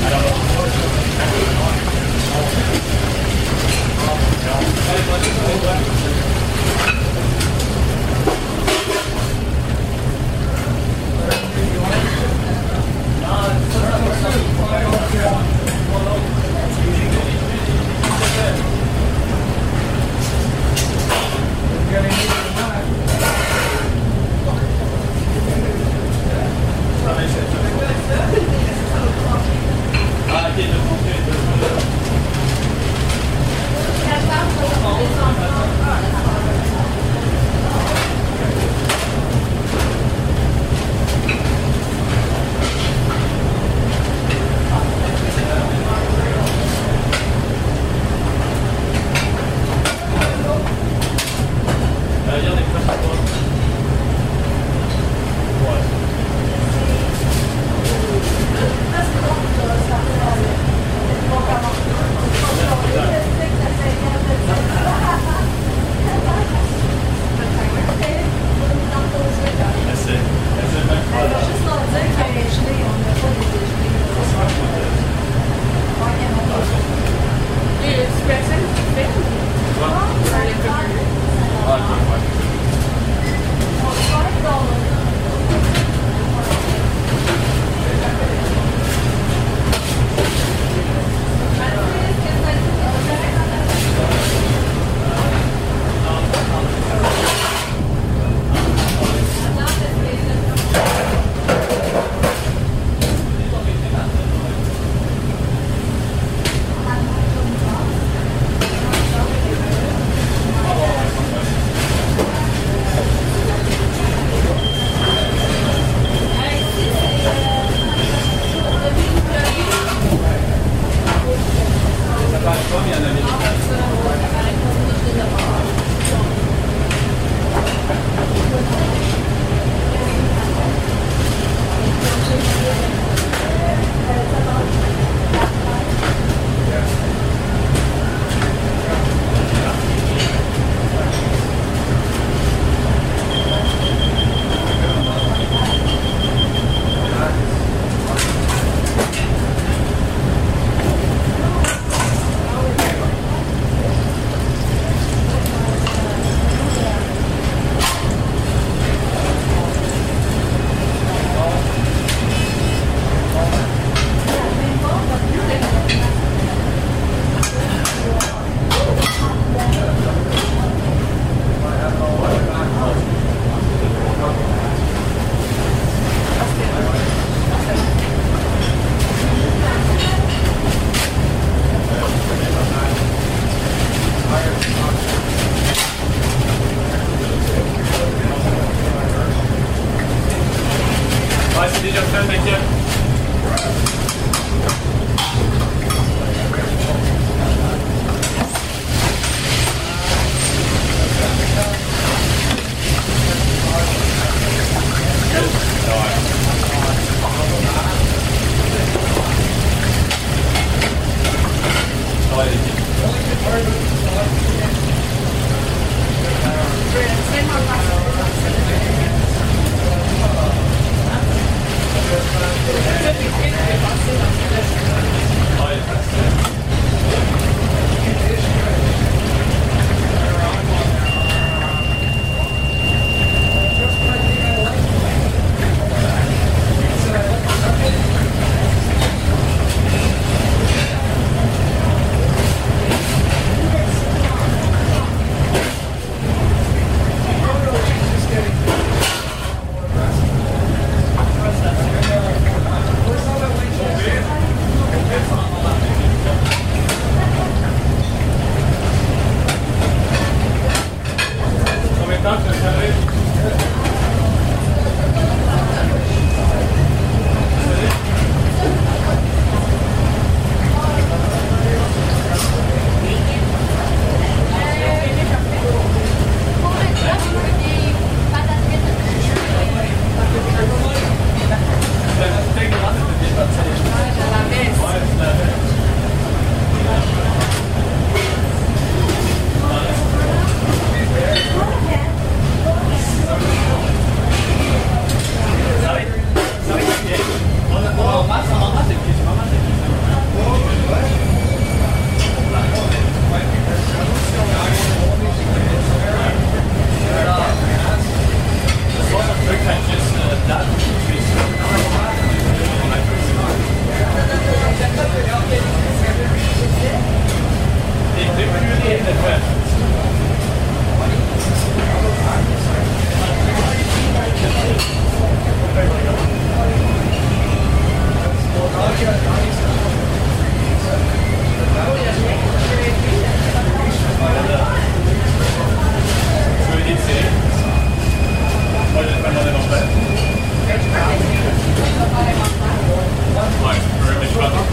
Para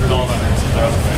dollar and some